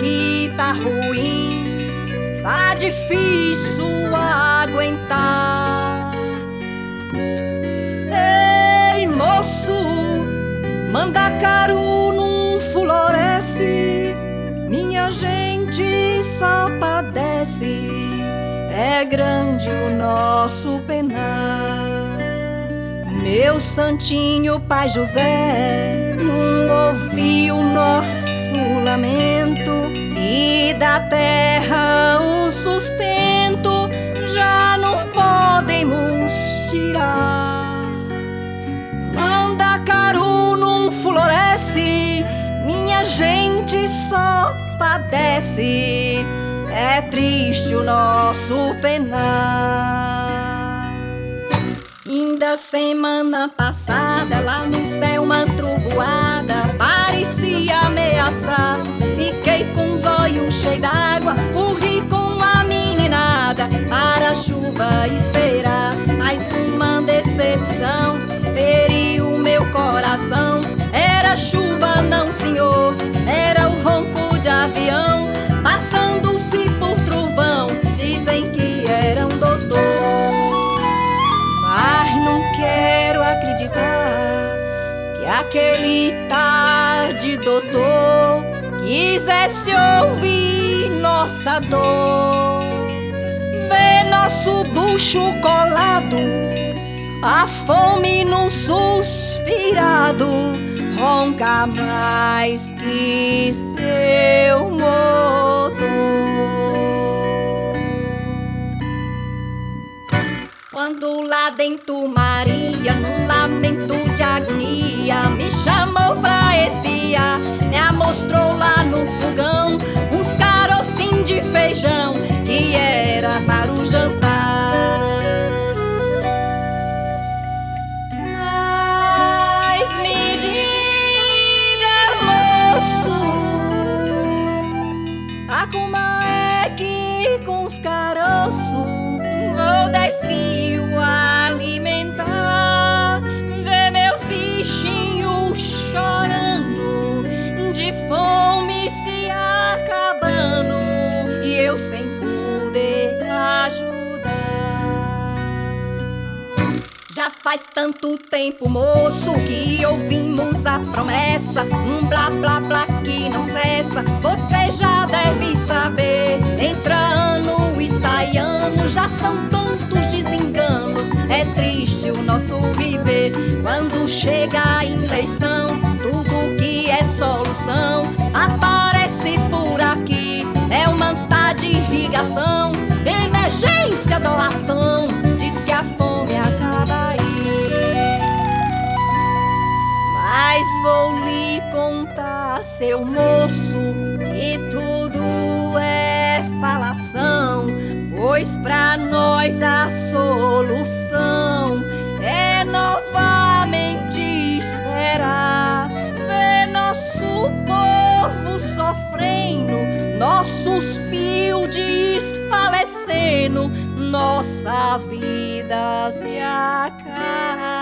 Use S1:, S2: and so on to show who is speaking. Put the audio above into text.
S1: Aqui tá ruim, tá difícil aguentar. Ei, moço, manda caro não floresce, minha gente só padece. É grande o nosso penar. Meu santinho Pai José, não ouviu nosso lamento da terra o sustento já não podemos tirar. Manda caro não floresce, minha gente só padece. É triste o nosso penar. Ainda semana passada, lá no céu, uma trovoada aquele tarde doutor quisesse ouvir nossa dor, ver nosso bucho colado, a fome num suspirado, ronca mais que seu motor. Quando lá dentro Maria, num lamento Jack, me, Michelle. Já faz tanto tempo, moço, que ouvimos a promessa. Um blá blá blá que não cessa. Você já deve saber. Entra ano e sai ano, já são tantos desenganos. É triste o nosso viver. Quando chega a eleição, vou lhe contar, seu moço, que tudo é falação. Pois pra nós a solução é novamente esperar. Ver nosso povo sofrendo, nossos fios desfalecendo, nossa vida se acabar.